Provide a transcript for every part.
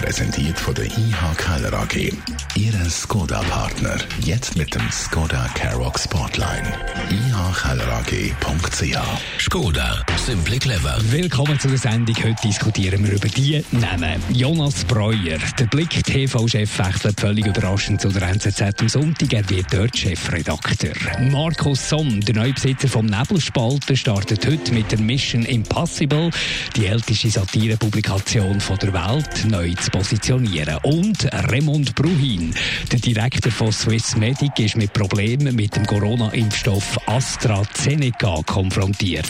Präsentiert von der IH Keller AG. Ihre Skoda-Partner. Jetzt mit dem Skoda Karoq Spotline. ihkellerag.ch Skoda, simply clever. Willkommen zu der Sendung. Heute diskutieren wir über die Namen. Jonas Breuer, der Blick TV-Chef, wechselt völlig überraschend zu der NZZ am Sonntag. Er wird dort Chefredakteur. Markus Somm, der Neubesitzer vom Nebelspalter, startet heute mit der Mission Impossible, die älteste Satirepublikation der Welt, neu zu positionieren. Und Raymond Bruhin, der Direktor von Swiss Medic, ist mit Problemen mit dem Corona-Impfstoff AstraZeneca konfrontiert.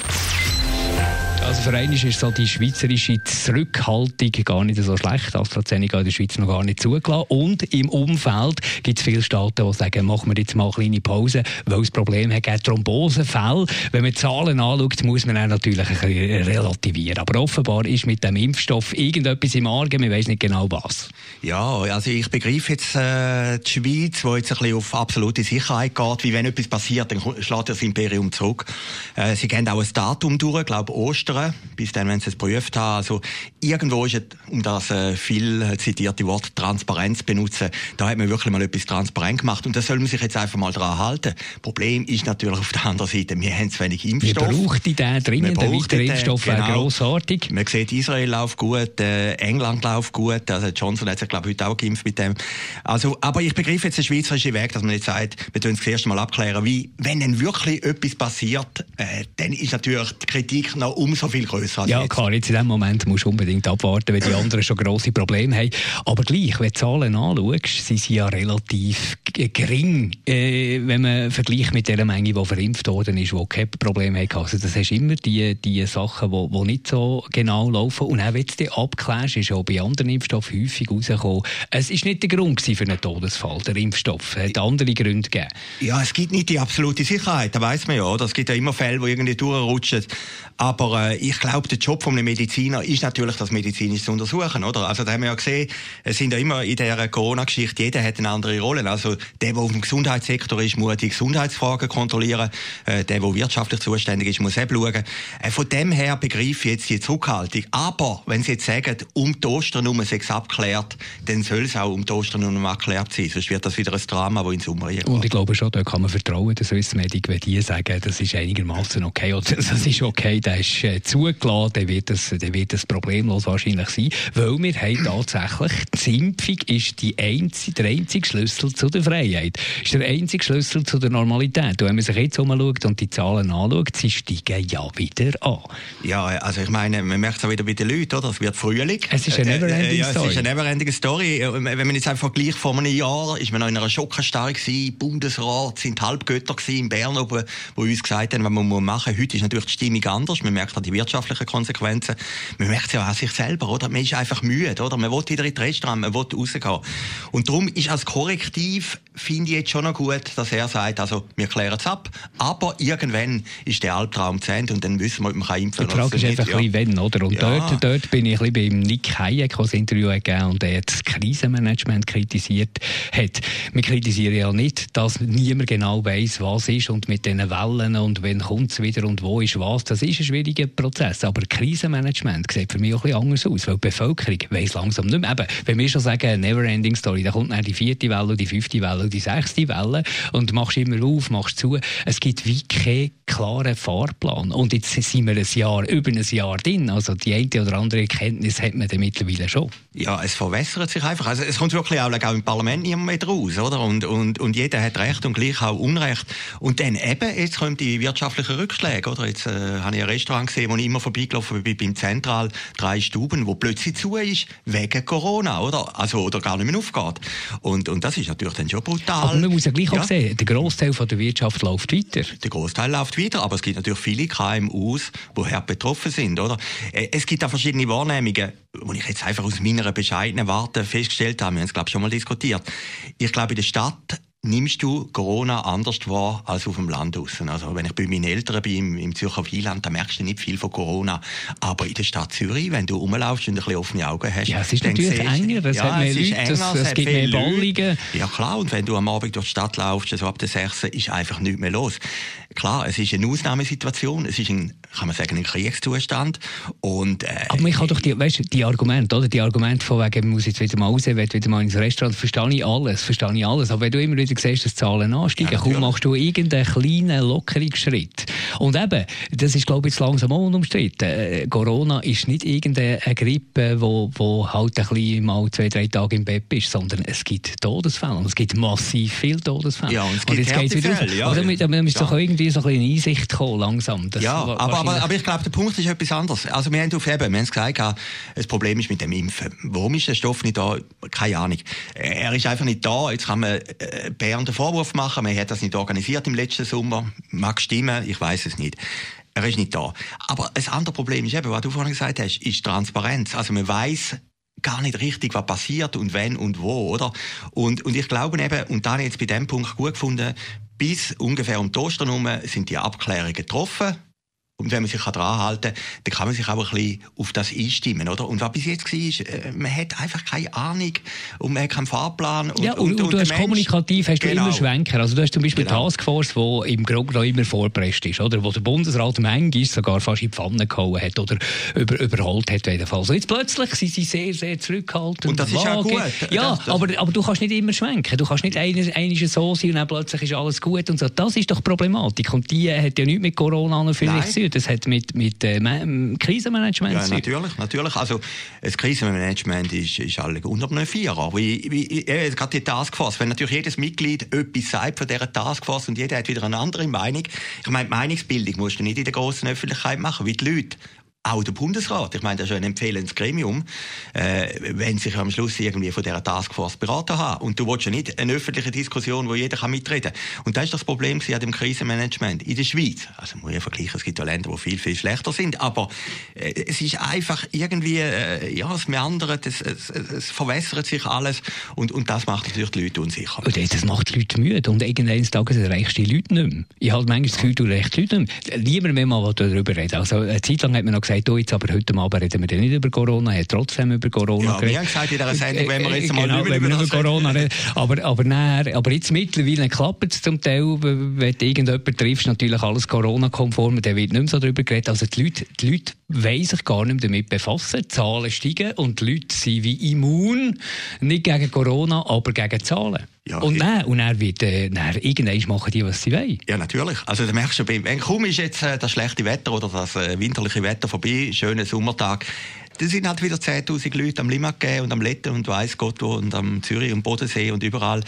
Also für einen ist so die schweizerische Zurückhaltung gar nicht so schlecht. AstraZeneca in der Schweiz noch gar nicht zugelassen. Und im Umfeld gibt es viele Staaten, die sagen, machen wir jetzt mal eine kleine Pause, weil es Probleme hat, Thrombosefälle. Wenn man Zahlen anschaut, muss man auch natürlich ein bisschen relativieren. Aber offenbar ist mit dem Impfstoff irgendetwas im Argen, man weiß nicht genau was. Ja, also ich begreife jetzt äh, die Schweiz, die jetzt ein bisschen auf absolute Sicherheit geht, wie wenn etwas passiert, dann schlägt das Imperium zurück. Äh, sie gehen auch ein Datum durch, glaube Ostern ändern, bis dann, wenn sie es geprüft haben. Also irgendwo ist es, um das äh, viel zitierte Wort Transparenz benutzen, da hat man wirklich mal etwas transparent gemacht und da soll man sich jetzt einfach mal dran halten. Problem ist natürlich auf der anderen Seite, wir haben zu wenig Impfstoff. Wir brauchen den dringend, der weitere Impfstoff genau. wäre grossartig. Man sieht, Israel läuft gut, äh, England läuft gut, also Johnson hat sich glaube ich heute auch geimpft mit dem. Also, aber ich begreife jetzt den schweizerischen Weg, dass man jetzt sagt, wir tun es das erste Mal abklären, wie, wenn dann wirklich etwas passiert, äh, dann ist natürlich die Kritik noch umso viel grösser Ja, jetzt. klar, jetzt in dem Moment musst du unbedingt abwarten, weil die anderen schon grosse Probleme haben. Aber gleich, wenn du Zahlen anschaust, sind sie ja relativ gering, äh, wenn man vergleicht mit der Menge, die verimpft worden ist, die keine Probleme hatten. Also das hast immer die, die Sachen, die, die nicht so genau laufen. Und auch wenn du die abklärst, ist auch bei anderen Impfstoffen häufig rausgekommen, es ist nicht der Grund für einen Todesfall, der Impfstoff. Es hat andere Gründe gegeben. Ja, es gibt nicht die absolute Sicherheit, da weiß man ja. Oder? Es gibt ja immer Fälle, die irgendwie durchrutschen. Aber äh, ich glaube, der Job eines Mediziner ist natürlich, das medizinisch zu untersuchen, oder? Also, da haben wir ja gesehen, es sind ja immer in dieser Corona-Geschichte, jeder hat eine andere Rolle. Also, der, der auf dem Gesundheitssektor ist, muss die Gesundheitsfragen kontrollieren. Äh, der, der wirtschaftlich zuständig ist, muss eben schauen. Äh, von dem her begreife ich jetzt die Zurückhaltung. Aber, wenn Sie jetzt sagen, um die Osternummer sechs abklärt, dann soll es auch um die Osternummer abklärt sein. Sonst wird das wieder ein Drama, das in Sommer geht. Und ich glaube schon, da kann man vertrauen, der Swiss Medic, wenn die sagen, das ist einigermaßen okay, oder das ist okay, der ist äh, zugelassen, dann wird, das, dann wird das problemlos wahrscheinlich sein, weil wir haben tatsächlich, die Impfung ist die einzige, der einzige Schlüssel zu der Freiheit, ist der einzige Schlüssel zu der Normalität. Und wenn man sich jetzt umschaut und die Zahlen anschaut, sie steigen ja wieder an. Ja, also ich meine, man merkt es auch wieder bei den Leuten, oder? Es wird Frühling. Es ist eine äh, neverending äh, ja, Story. Es ist eine neverending Story. Wenn man jetzt einfach vergleicht, vor einem Jahr ist man noch in einer Schockenstarre gewesen, Bundesrat sind Halbgötter in Bern oben, die uns gesagt haben, was man machen muss. Heute ist natürlich die Stimmung anders. Man merkt auch die wirtschaftlichen Konsequenzen. Man merkt es ja auch an sich selber, oder? Man ist einfach müde, oder? Man will wieder in die Restaurant, man will rausgehen. Und darum ist als Korrektiv, finde ich jetzt schon noch gut, dass er sagt, also, wir klären es ab, aber irgendwann ist der Albtraum zu Ende und dann wissen wir, ob man impfen kann. Die Frage ist einfach ja. wenn, oder? Und ja. dort, dort bin ich ein bisschen beim Nick Hayek, das Interview gegeben und der das Krisenmanagement kritisiert hat. Wir kritisieren ja nicht, dass niemand genau weiß, was ist und mit diesen Wellen und wenn kommt es wieder und wo ist was. Das ist ein schwieriger Prozess. Aber Krisenmanagement sieht für mich auch ein bisschen anders aus, weil die Bevölkerung weiss langsam nicht mehr. Eben, wenn wir schon sagen, Never-Ending Story, dann kommt dann die vierte Welle, die fünfte Welle, die sechste Welle und machst immer auf, machst zu. Es gibt wie keinen klaren Fahrplan. Und jetzt sind wir ein Jahr, über ein Jahr drin. Also die eine oder andere Erkenntnis hat man dann mittlerweile schon. Ja, es verwässert sich einfach. Also es kommt wirklich auch, auch im Parlament niemand mehr raus, oder? Und, und, und jeder hat Recht und gleich auch Unrecht. Und dann eben, jetzt kommen die wirtschaftlichen Rückschläge, oder? Jetzt äh, habe ich ein Restaurant gesehen, wo ich immer vorbeigelaufen bin, beim Zentral, drei Stuben, wo plötzlich zu ist, wegen Corona, oder? Also, oder gar nicht mehr aufgeht. Und, und das ist natürlich dann schon brutal. Aber man muss ja gleich ja. auch sehen, der Großteil der Wirtschaft läuft weiter. Der Großteil läuft weiter, aber es gibt natürlich viele KMUs, die hart betroffen sind, oder? Äh, es gibt auch verschiedene Wahrnehmungen, wo ich jetzt einfach aus meiner bescheidenen Warte festgestellt habe, wir haben es, glaube ich, schon mal diskutiert. Ich glaube, in der Stadt nimmst du Corona anders wahr als auf dem Land draussen. Also wenn ich bei meinen Eltern bin, im, im Zürcher Wieland, da merkst du nicht viel von Corona. Aber in der Stadt Zürich, wenn du rumlaufst und ein bisschen offene Augen hast, ja, es ist natürlich siehst, enger, es ja, hat mehr es Leute, enger, es, es gibt mehr Ballungen. Ja klar, und wenn du am Abend durch die Stadt laufst, so ab der 6. ist einfach nichts mehr los. Klar, es ist eine Ausnahmesituation, es ist ein, kann man sagen, ein Kriegszustand. Und, äh, Aber man kann doch die, weißt, die Argumente, oder? Die Argumente von wegen, muss jetzt wieder mal raus, will wieder mal ins Restaurant, verstehe ich alles, verstehe ich alles. Aber wenn du immer wieder siehst, dass die Zahlen ansteigen, ja, kaum machst du irgendeinen kleinen Lockerungsschritt. Und eben, das ist, glaube ich, jetzt langsam auch unumstritten. Äh, Corona ist nicht irgendeine Grippe, wo, wo halt ein bisschen mal zwei, drei Tage im Bett ist, sondern es gibt Todesfälle. Und es gibt massiv viele Todesfälle. Ja, und es gibt und jetzt geht's wieder Fälle, ja. Also, da müsste ja. doch irgendwie so ein bisschen Einsicht kommen, langsam. Das ja, aber, aber, aber ich glaube, der Punkt ist etwas anderes. Also, wir haben auf eben, wir haben es gesagt, das Problem ist mit dem Impfen. Warum ist der Stoff nicht da? Keine Ahnung. Er ist einfach nicht da. Jetzt kann man äh, Bern den Vorwurf machen, man hat das nicht organisiert im letzten Sommer. Mag stimmen, ich weiß es nicht. Er ist nicht da. Aber ein anderes Problem ist eben, was du vorhin gesagt hast, ist Transparenz. Also man weiß gar nicht richtig, was passiert und wenn und wo, oder? Und, und ich glaube eben, und da habe ich jetzt bei dem Punkt gut gefunden, bis ungefähr um die Ostern sind die Abklärungen getroffen. Und wenn man sich daran halten kann, dann kann man sich auch ein bisschen auf das einstimmen, oder? Und was bis jetzt war, äh, man hat einfach keine Ahnung und man hat keinen Fahrplan. Und, ja, und, und, und du hast Mensch, kommunikativ hast du genau. immer Schwenker. Also du hast zum Beispiel genau. Taskforce, die im Grunde noch immer vorpresst ist, oder? Wo der Bundesrat manchmal sogar fast in die Pfanne gehauen hat oder über, überholt hat, jedenfalls. Und jetzt plötzlich sind sie sehr, sehr zurückhaltend. Und das ist auch gut. Ja, das, das aber, aber du kannst nicht immer schwenken. Du kannst nicht eines, eines so sein und dann plötzlich ist alles gut und so. Das ist doch Problematik. Und die hat ja nichts mit Corona natürlich zu tun. Das hat mit, mit äh, Krisenmanagement ja, natürlich, natürlich. Also, das Krisenmanagement ist, ist alle unter einem Vierer. Ich, ich, gerade die Taskforce, wenn natürlich jedes Mitglied etwas sagt von dieser Taskforce und jeder hat wieder eine andere Meinung. Ich meine, Meinungsbildung musst du nicht in der grossen Öffentlichkeit machen, wie die Leute auch der Bundesrat, ich meine, das ist ein empfehlendes Gremium, äh, wenn sich am Schluss irgendwie von dieser Taskforce beraten haben. Und du willst ja nicht eine öffentliche Diskussion, wo jeder kann mitreden kann. Und das ist das Problem an dem Krisenmanagement in der Schweiz. Also muss ich vergleichen, es gibt ja Länder, die viel, viel schlechter sind, aber äh, es ist einfach irgendwie, äh, ja, es meandert, es, es, es, verwässert sich alles und, und das macht natürlich die Leute unsicher. Und das macht die Leute müde und irgendeines Tages erreichst du die Leute nicht mehr. Ich habe manchmal das Gefühl, du erreichst die Leute nicht mehr. Niemand mehr mal darüber reden. Also eine Zeit lang hat man noch gesagt, oh, jetzt aber heute Abend reden wir nicht über Corona, er hat trotzdem über Corona ja, geredet. wir haben gesagt in dieser Sendung, wenn wir jetzt mal genau, nicht über, über Corona reden. Aber, aber, näher, aber jetzt mittlerweile klappt es zum Teil, wenn du irgendjemanden triffst, natürlich alles Corona-konform, der wird nicht mehr so darüber geredet. Also die Leute, die Leute wollen sich gar nicht damit befassen. Die Zahlen steigen und die Leute sind wie immun, nicht gegen Corona, aber gegen Zahlen. Ja, und dann, und dann wird, äh, dann irgendwann machen die, was sie wollen. Ja, natürlich. Also, da merkst du, wenn kaum ist jetzt äh, das schlechte Wetter oder das äh, winterliche Wetter vorbei, schöner Sommertag, dann sind halt wieder 10.000 Leute am Limmat und am Letten und weiss Gott wo und am Zürich und Bodensee und überall.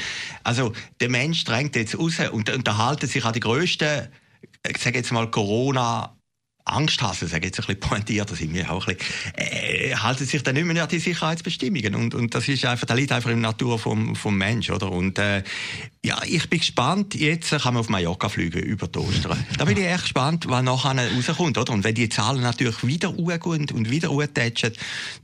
Also, der Mensch drängt jetzt raus und, und da halten sich auch die grössten, ich sage jetzt mal, Corona- Angst haben, sage jetzt ein bisschen pointiert, das sind wir auch ein bisschen, äh, halten sich dann nicht mehr an die Sicherheitsbestimmungen. Und, und das ist einfach, das liegt einfach in der Natur vom, vom Mensch, oder? Und, äh, ja, ich bin gespannt. Jetzt kann man auf Mallorca fliegen über die Ostern. Da bin ich echt gespannt, was nachher rauskommt, oder? Und wenn die Zahlen natürlich wieder hochgehen und wieder hochtatschen,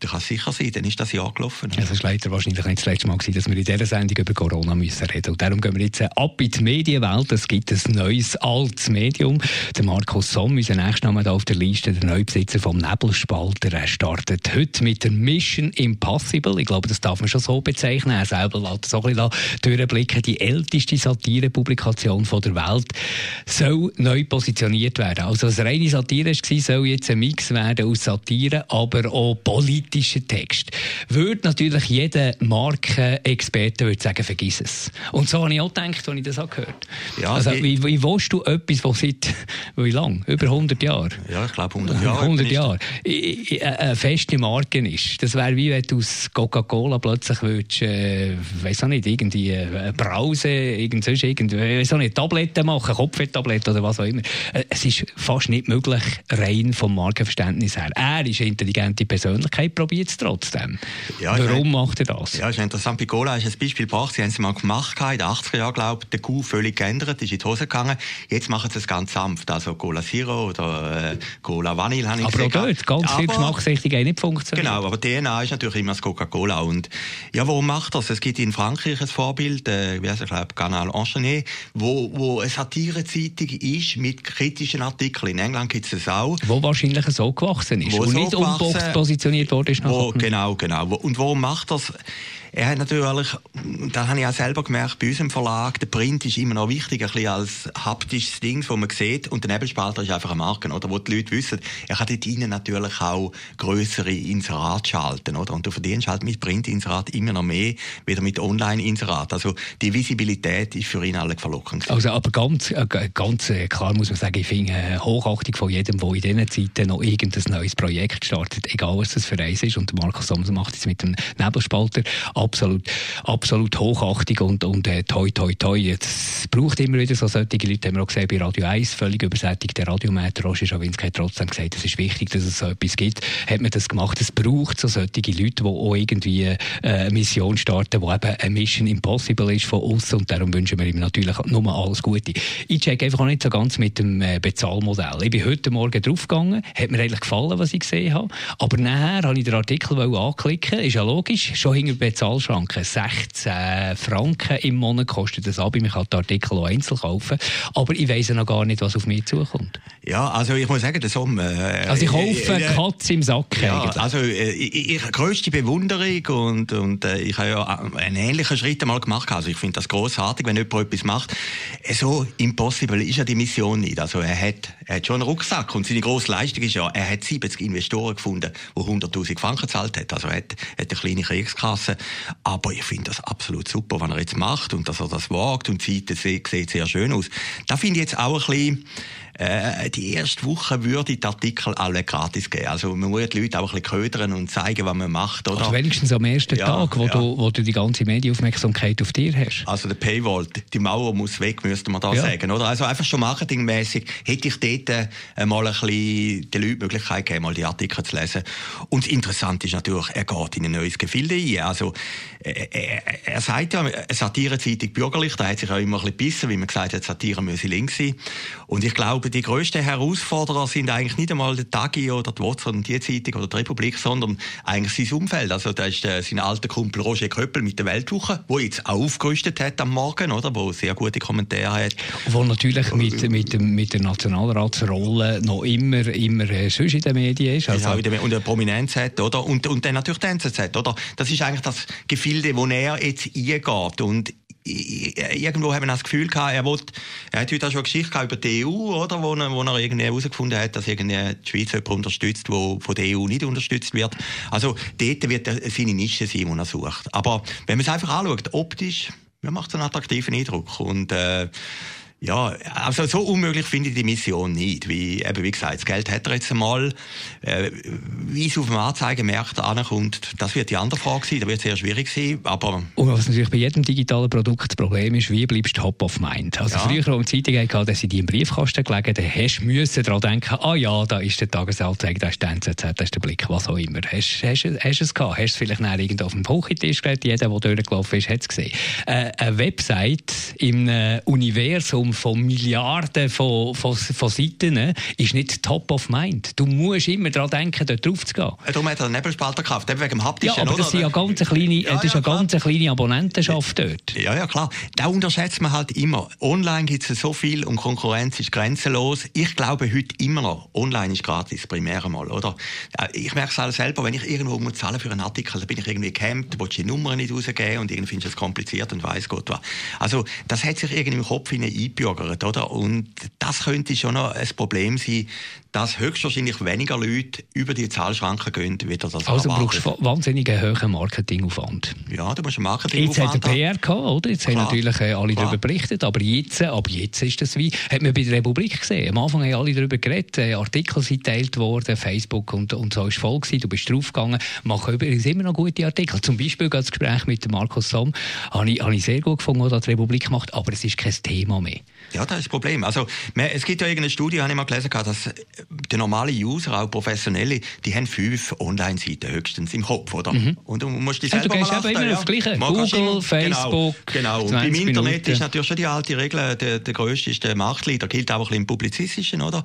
dann kann es sicher sein, dann ist das Jahr gelaufen. Das ist leider wahrscheinlich nicht das letzte Mal gewesen, dass wir in dieser Sendung über Corona müssen reden. Und darum gehen wir jetzt ab in die Medienwelt. Es gibt ein neues, altes Medium. Der Markus Somm, unser nächster da auf der Liste, der Neubesitzer vom Nebelspalter. Er startet heute mit der Mission Impossible. Ich glaube, das darf man schon so bezeichnen. Er selber lässt so ein bisschen durchblicken. Die älteste Satirepublikation der Welt soll neu positioniert werden. Also, was reine Satire war, soll jetzt ein Mix werden aus Satire, aber auch politischen Text. Würde natürlich jeder Markenexperte würde sagen, vergiss es. Und so habe ich auch gedacht, als ich das auch gehört ja, also, wie, wie willst du etwas, das seit, wie lang? Über 100 Jahre? Ja, ich glaube 100 Jahre. 100 Jahre. Eine feste Marke ist. Das wäre wie wenn du aus Coca-Cola plötzlich würdest, äh, weiß auch nicht, irgendwie eine Brause, irgend sonst irgendwie, weiß auch nicht, Tabletten machen, Kopftabletten oder was auch immer. Äh, es ist fast nicht möglich, rein vom Markenverständnis her. Er ist eine intelligente Persönlichkeit, probiert es trotzdem. Ja, Warum macht er das? Ja, ist interessant. Bei Cola ist ein Beispiel gebracht. Sie haben es mal gemacht, in den 80er Jahren, glaube ich, der Kuh völlig geändert, ist in die Hose gegangen. Jetzt machen sie es ganz sanft. Also Cola Zero oder äh, Cola Vanille habe ich aber gesehen. Aber dort, ganz viel Geschmacksrichtungen nicht funktioniert. Genau, aber DNA ist natürlich immer das Coca-Cola. Und ja, warum macht das? Es gibt in Frankreich ein Vorbild, äh, wie heißt ich glaube, Canal Enchaîné, wo, wo eine Satirezeitung ist mit kritischen Artikeln. In England gibt es das auch. Wo wahrscheinlich so gewachsen ist wo und so nicht umboxt positioniert worden ist. Wo, genau, genau. Und warum macht das? Er hat natürlich, da habe ich auch selber gemerkt, bei unserem Verlag, der Print ist immer noch wichtig, ein bisschen als haptisches Ding, das man sieht. Und der Nebelspalter ist einfach eine Marke, oder? Wo die Leute wissen, er kann dort ihnen natürlich auch größere Inserate schalten, oder? Und du verdienst halt mit Print-Inserat immer noch mehr, wieder mit Online-Inserat. Also, die Visibilität ist für ihn alle verlockend. Also, aber ganz, äh, ganz äh, klar muss man sagen, ich finde äh, Hochachtung von jedem, der in diesen Zeiten noch irgendein neues Projekt startet, egal was das für eins ist. Und Markus Sommer macht es mit dem Nebelspalter absolut, absolut Hochachtung und, und äh, toi, toi, toi. Es braucht immer wieder so solche Leute, haben wir auch gesehen bei Radio 1, völlig übersättigt. Der Radiometer Roger Schawinski hat trotzdem gesagt, es ist wichtig, dass es so etwas gibt. Hat man das gemacht? Es braucht so solche Leute, die auch irgendwie äh, eine Mission starten, die eben eine Mission Impossible ist von uns und darum wünschen wir ihm natürlich nur alles Gute. Ich check einfach auch nicht so ganz mit dem äh, Bezahlmodell. Ich bin heute Morgen draufgegangen, hat mir eigentlich gefallen, was ich gesehen habe, aber nachher habe ich den Artikel anklicken, ist ja logisch, schon hinter Bezahl Bezahlschranke. 16 Franken im Monat kostet das ab. Ich kann den Artikel auch einzeln kaufen. Aber ich weiss noch gar nicht, was auf mich zukommt. Ja, also ich muss sagen, der Sommer... Äh, also ich kaufe äh, äh, Katze im Sack ja, eigentlich. Also äh, ich, ich grösste Bewunderung und, und äh, ich habe ja einen ähnlichen Schritt einmal gemacht. Also ich finde das großartig, wenn jemand etwas macht. So impossible ist ja die Mission nicht. Also er hat, er hat schon einen Rucksack und seine grosse Leistung ist ja, er hat 70 Investoren gefunden, die 100'000 Franken gezahlt haben. Also er hat, hat eine kleine Kriegskasse. Aber ich finde das absolut super, was er jetzt macht und dass er das wagt und die Seite sieht sehr schön aus. Da finde ich jetzt auch ein bisschen äh, die erste Woche würde die Artikel alle gratis geben. Also man muss die Leute auch ein bisschen ködern und zeigen, was man macht. Oder? Also wenigstens am ersten ja, Tag, wo, ja. du, wo du die ganze Medienaufmerksamkeit auf dir hast. Also der Paywall, die Mauer muss weg, müsste man da ja. sagen. Oder? Also einfach schon marketingmäßig hätte ich dort äh, mal ein bisschen den Leuten die Möglichkeit gegeben, mal die Artikel zu lesen. Und das Interessante ist natürlich, er geht in ein neues Gefilde ein. Also äh, er, er sagt ja, eine Satirezeitung bürgerlich, da hat sich auch immer ein bisschen gebissen, wie man gesagt hat, Satire müsse links sein. Und ich glaube, glaube, die grössten Herausforderer sind eigentlich nicht einmal der Tagi oder die WhatsApp und die Zeitung oder die Republik, sondern eigentlich sein Umfeld. Also da ist äh, sein alter Kumpel Roger Köppel mit der Weltwoche, wo jetzt auch aufgerüstet hat am Morgen, oder, wo sehr gute Kommentare hat. Wo natürlich mit, mit, mit der Nationalratsrolle noch immer, immer äh, sonst in den Medien ist. Also. Ja, und eine Prominenz hat, oder? Und, und dann natürlich die NZZ, oder? Das ist eigentlich das Gefilde, wo er jetzt eingeht. Und irgendwo haben das Gefühl gehabt, er, wollte, er hat heute auch schon eine Geschichte über die EU, oder, wo, er, wo er irgendwie herausgefunden hat, dass irgendwie die Schweiz jemand unterstützt, wo von der EU nicht unterstützt wird. Also dort wird er seine Nische sein, die er sucht. Aber wenn man es einfach anschaut, optisch, ja, macht einen attraktiven Eindruck. Und äh, ja, also so unmöglich finde ich die Mission nicht. Wie, eben, wie gesagt, das Geld hat er jetzt einmal. Äh, wie es auf dem Anzeigemarkt ankommt, das wird die andere Frage sein. Das wird sehr schwierig sein. Aber Und was natürlich bei jedem digitalen Produkt das Problem ist, wie bleibst du top of mind? Also ja. früher, als die Zeitung hatte, dass sie die im Briefkasten gelegen dann hast du daran denken, ah ja, da ist der Tagesanzeiger, da ist der NZZ, da ist der Blick, was auch immer. Hast, hast, hast, es gehabt? Hast du es vielleicht nachher irgendwo auf dem Küchentisch gelegt? Jeder, der durchgelaufen ist, hat es gesehen. Äh, eine Website im Universum Spektrum von Milliarden von, von, von Seiten ne, ist nicht top of mind. Du musst immer daran denken, dort drauf zu gehen. Darum hat er einen Nebelspalter gekauft, eben wegen dem haptischen. Ja, aber das, sind ja ganz kleine, ja, das ist ja, eine ganz kleine Abonnentenschaft dort. Ja, ja, klar. Da unterschätzt man halt immer. Online gibt es so viel und Konkurrenz ist grenzenlos. Ich glaube heute immer noch, online ist gratis, primär einmal, oder? Ich merke es alles selber, wenn ich irgendwo muss zahlen für einen Artikel, dann bin ich irgendwie gehemmt, will die Nummer nicht rausgeben und irgendwie finde ich es kompliziert und weiß Gott was. Also, das hat sich irgendwie im Kopf hinein eingebürgert, oder? Und das könnte schon noch ein Problem sein, dass höchstwahrscheinlich weniger Leute über die Zahlschranken gehen, wieder das Also erwartet. brauchst du wahnsinnig hohen Marketingaufwand. Ja, du musst einen Marketingaufwand Jetzt hat der PR gehabt, oder? Jetzt Klar. haben natürlich äh, alle darüber berichtet, aber jetzt, äh, ab jetzt ist das wie, hat man bei der Republik gesehen. Am Anfang haben alle darüber geredet, äh, Artikel sind geteilt worden, Facebook und, und so ist voll gewesen, du bist draufgegangen, machen übrigens immer noch gute Artikel. Zum Beispiel das Gespräch mit Markus Somm habe ich, habe ich sehr gut gefunden, was die Republik macht, aber es ist kein Thema mehr. Ja, das ist das Problem. Also, es gibt ja irgendeine Studie, habe ich mal gelesen, dass der normale User, auch Professionelle, die haben fünf Online-Seiten höchstens im Kopf, oder? Mhm. Und du musst die selber also, du mal achten, immer ja. Gleiche. Google, immer, Facebook, Genau, genau. Und im Internet Minuten. ist natürlich schon die alte Regel, der, der Größte ist der Machtleader, gilt auch ein bisschen im Publizistischen, oder?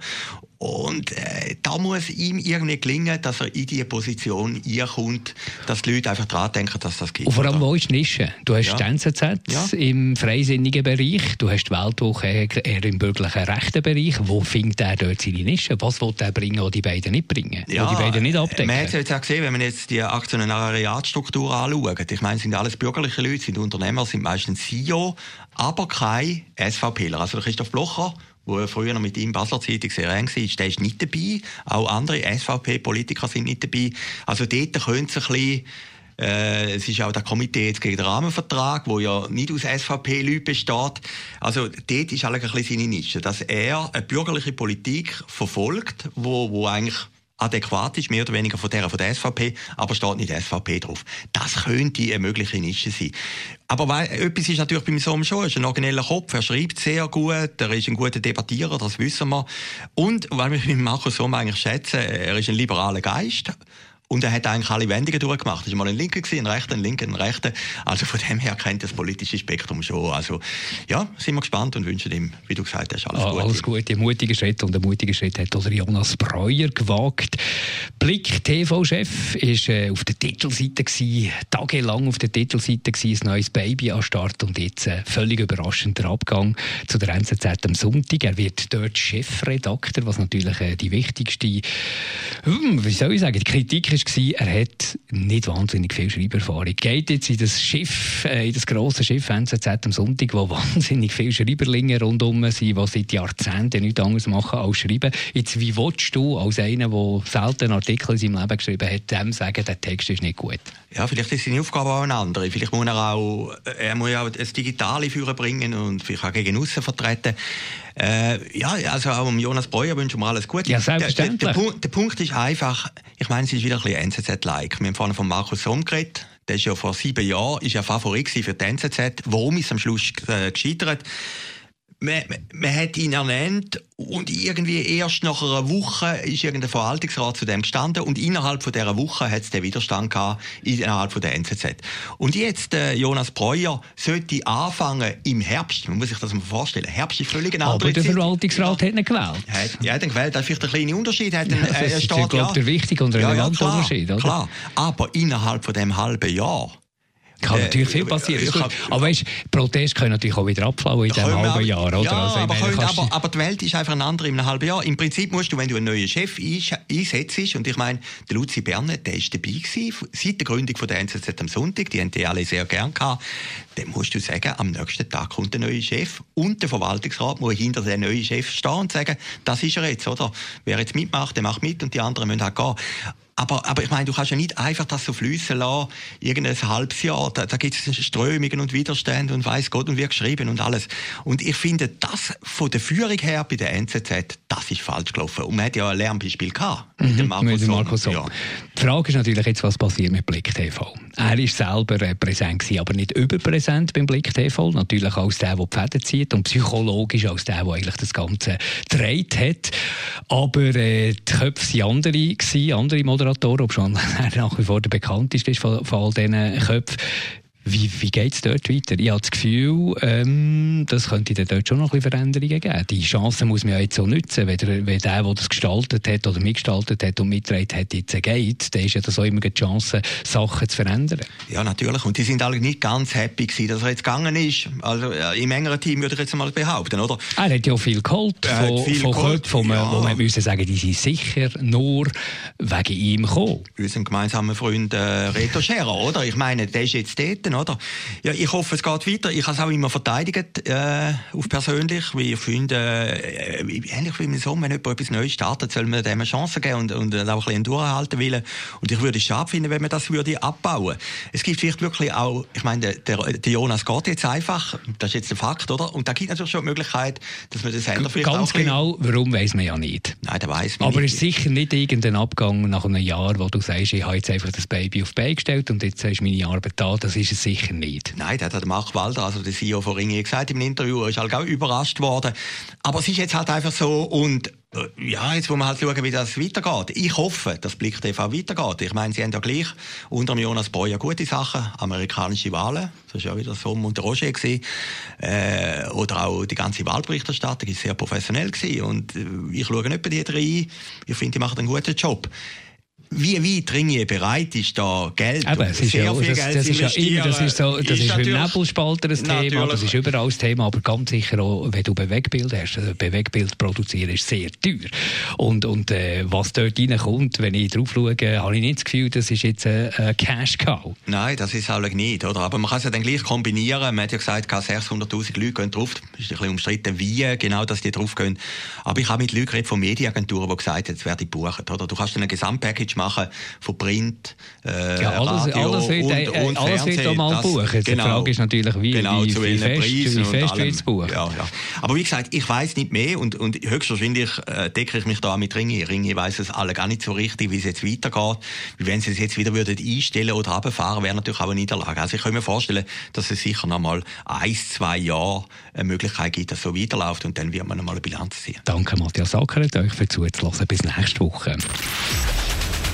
Und äh, da muss ihm irgendwie gelingen, dass er in diese Position kommt, dass die Leute einfach daran denken, dass das geht. Und vor allem, wo ist die Nische? Du hast ja. die NZZ ja. im freisinnigen Bereich, du hast die Weltwoche eher im bürgerlichen rechten Bereich. Wo findet er dort seine Nische? Was will er bringen, was die beiden nicht bringen? Ja, die beiden nicht abdecken? Man hat es jetzt auch gesehen, wenn man jetzt die Aktionariatstruktur anschaut. Ich meine, es sind alles bürgerliche Leute, sind Unternehmer, sind meistens CEO, aber kein SVPler. Also Christoph Blocher wo früher noch mit ihm Basler Zeitung sehr eng war, der ist nicht dabei. Auch andere SVP-Politiker sind nicht dabei. Also dort könnte es ein bisschen äh, es ist auch der Komitee jetzt gegen den Rahmenvertrag, wo ja nicht aus SVP-Leuten besteht. Also dort ist eigentlich ein bisschen seine Nische, dass er eine bürgerliche Politik verfolgt, wo, wo eigentlich adäquat ist, mehr oder weniger von der von der SVP, aber steht nicht SVP drauf. Das könnte eine mögliche Nische sein. Aber weil, etwas ist natürlich beim Sohn schon, er ist ein origineller Kopf, er schreibt sehr gut, er ist ein guter Debattierer, das wissen wir. Und, weil wir Markus Somm eigentlich schätzen, er ist ein liberaler Geist. Und er hat eigentlich alle Wendungen durchgemacht. Es war mal ein Linker, ein Rechter, ein Linker, ein Rechter. Also von dem her kennt das politische Spektrum schon. Also ja, sind wir gespannt und wünschen ihm, wie du gesagt hast, alles ah, Gute. Alles Gute, ein mutiger Schritt. Und ein mutiger Schritt hat oder Jonas Breuer gewagt. Blick TV-Chef ist äh, auf der Titelseite gewesen, tagelang auf der Titelseite gewesen, ein neues Baby an Start und jetzt äh, völlig überraschend der Abgang zu der NZZ am Sonntag. Er wird dort Chefredakteur, was natürlich äh, die wichtigste, hm, wie soll ich sagen, die Kritik ist war, er hat nicht wahnsinnig viel Schreiberfahrung. Geht jetzt in das Schiff, äh, in das grosse Schiff NZZ am Sonntag, wo wahnsinnig viele Schreiberlinge rundherum sind, die seit Jahrzehnten nichts anderes machen als schreiben. Jetzt, wie willst du als einer, der selten Artikel in seinem Leben geschrieben hat, dem sagen, der Text ist nicht gut? Ja, vielleicht ist seine Aufgabe auch eine andere. Vielleicht muss er auch, er muss ja auch das Digitale führen bringen und vielleicht auch gegen aussen vertreten. Äh, ja, also auch um Jonas Breuer wünschen wir alles Gute. Ja, selbstverständlich. Der, der, der, der Punkt ist einfach, ich meine, es ist wieder ein bisschen NZZ-like. Wir haben vorhin von Markus Somm geredet. Der ist ja vor sieben Jahren ist ja Favorit für die NZZ. Warum ist am Schluss äh, gescheitert? Man, man hat ihn ernannt und irgendwie erst nach einer Woche ist irgendein Verwaltungsrat zu dem gestanden und innerhalb von dieser Woche hat es den Widerstand gehabt innerhalb von der NZZ. Und jetzt äh, Jonas Breuer sollte anfangen im Herbst, man muss sich das mal vorstellen, Herbst ist völlig eine andere Aber der Verwaltungsrat ja. hat ihn gewählt. Hat, ja, hat ihn gewählt, das ist vielleicht ein kleiner Unterschied. Hat einen, ja, das äh, ist, glaube ja, der wichtige und relevante ja, ja, Unterschied. Oder? Klar, aber innerhalb von dem halben Jahr kann äh, natürlich viel passieren. Äh, aber weißt, Proteste können natürlich auch wieder abfallen in diesem halben Jahr. Oder? Ja, also, aber, meine, aber, aber, die Welt ist einfach eine andere in einem halben Jahr. Im Prinzip musst du, wenn du einen neuen Chef einsetzt, und ich meine, der Luzi Bernet, der ist dabei gewesen, seit der Gründung von der NZZ am Sonntag, die haben die alle sehr gern gehabt, dann musst du sagen, am nächsten Tag kommt der neue Chef und der Verwaltungsrat muss hinter dem neuen Chef stehen und sagen, das ist er jetzt, oder? Wer jetzt mitmacht, der macht mit und die anderen müssen halt gehen. Aber, aber ich meine, du kannst ja nicht einfach das so fließen lassen, irgendein halbes Jahr. Da, da gibt es Strömungen und Widerstände und weiß Gott und wird geschrieben und alles. Und ich finde, das von der Führung her bei der NZZ, das ist falsch gelaufen. Und man hat ja ein Lernbeispiel gehabt mit dem Markus, Markus ja. Die Frage ist natürlich jetzt, was passiert mit Blick TV. Er ist selber äh, präsent gewesen, aber nicht überpräsent beim Blick TV. Natürlich als der, der die Fäden zieht und psychologisch als der, der eigentlich das Ganze gedreht hat. Aber äh, die Köpfe waren andere, gewesen, andere Moderatoren Moderatoren, ob schon nach wie vor der bekannteste ist von, von all diesen Köpfen. Wie, wie geht es dort weiter? Ich habe das Gefühl, ähm, das könnte dann dort schon noch ein bisschen Veränderungen geben. Die Chance muss man ja jetzt so nutzen. Wenn der, wenn der, der das gestaltet hat oder mitgestaltet hat und mitgetragen hat, jetzt geht, dann ist ja das auch immer die Chance, Sachen zu verändern. Ja, natürlich. Und die sind alle nicht ganz happy gewesen, dass er jetzt gegangen ist. Also im engeren Team würde ich jetzt mal behaupten, oder? Er hat ja viel geholt von, viel von geholt, Köpfen, ja. wo man müssen sagen, die sind sicher nur wegen ihm gekommen. Unserem gemeinsamen Freund äh, Reto Scherer, oder? Ich meine, der ist jetzt dort Seiten, oder? Ja, ich hoffe, es geht weiter. Ich habe es auch immer verteidigt, äh, auf persönlich, weil ich finde, äh, ähnlich wie mein Sohn, wenn jemand etwas Neues startet, soll man dem eine Chance geben und, und auch ein bisschen durchhalten wollen. Und ich würde es schade finden, wenn man das würde abbauen. Es gibt vielleicht wirklich auch, ich meine, der, der Jonas geht jetzt einfach, das ist jetzt ein Fakt, oder? Und da gibt natürlich schon die Möglichkeit, dass man den Sender vielleicht Ganz genau, warum weiß man ja nicht. Nein, da weiß man Aber es ist sicher nicht irgendein Abgang nach einem Jahr, wo du sagst, ich habe jetzt einfach das Baby auf die Beine gestellt und jetzt ist meine Arbeit da. Das ist das sicher nicht. Nein, das hat Mark Walder, also der CEO von Ringier, gesagt im Interview, er ist halt auch überrascht worden. Aber es ist jetzt halt einfach so und äh, ja, jetzt muss man halt schauen, wie das weitergeht. Ich hoffe, dass Blick TV weitergeht. Ich meine, sie haben ja gleich unter Jonas Breuer gute Sachen, amerikanische Wahlen, das war ja wieder so und Roger gewesen, äh, oder auch die ganze Wahlberichterstattung ist sehr professionell gewesen und äh, ich schaue nicht bei die drei Ich finde, die machen einen guten Job wie weit Ringier bereit ist, da Geld Aber es ist ja, das, das, ist ja immer, das ist so, das ist, ist beim Nebelspalter ein Thema, das ist überall ein Thema, aber ganz sicher auch, wenn du Bewegbild hast, also Bewegbild produzieren ist sehr teuer. Und, und äh, was dort reinkommt, wenn ich drauf schaue, habe ich nicht das Gefühl, das ist jetzt ein äh, Cash-Cow. Nein, das ist halt nicht, oder? Aber man kann es ja dann gleich kombinieren. Man hat ja gesagt, 600'000 Leute gehen drauf. Es ist ein bisschen umstritten, wie genau dass die drauf gehen. Aber ich habe mit Leuten von Medienagenturen, die gesagt haben, jetzt werde ich buchen, oder? Du kannst dann ein Gesamtpackage machen von Print, äh, ja, alles, Radio alles wird, und, äh, und alles Fernsehen. wird mal buchen. Genau, die Frage ist natürlich, wie, genau, wie, wie fest, wie fest wird es buchen. Ja, ja. Aber wie gesagt, ich weiß nicht mehr und, und höchstwahrscheinlich äh, decke ich mich da mit Ringi. Ringi weiß es alle gar nicht so richtig, wie es jetzt weitergeht. Wenn sie es jetzt wieder würden einstellen oder runterfahren, wäre natürlich auch eine Niederlage. Also ich kann mir vorstellen, dass es sicher noch mal ein, zwei Jahre eine Möglichkeit gibt, dass es so weiterläuft und dann wird man noch mal eine Bilanz ziehen. Danke Matthias Ackeret, euch für zuzulassen. Bis nächste Woche.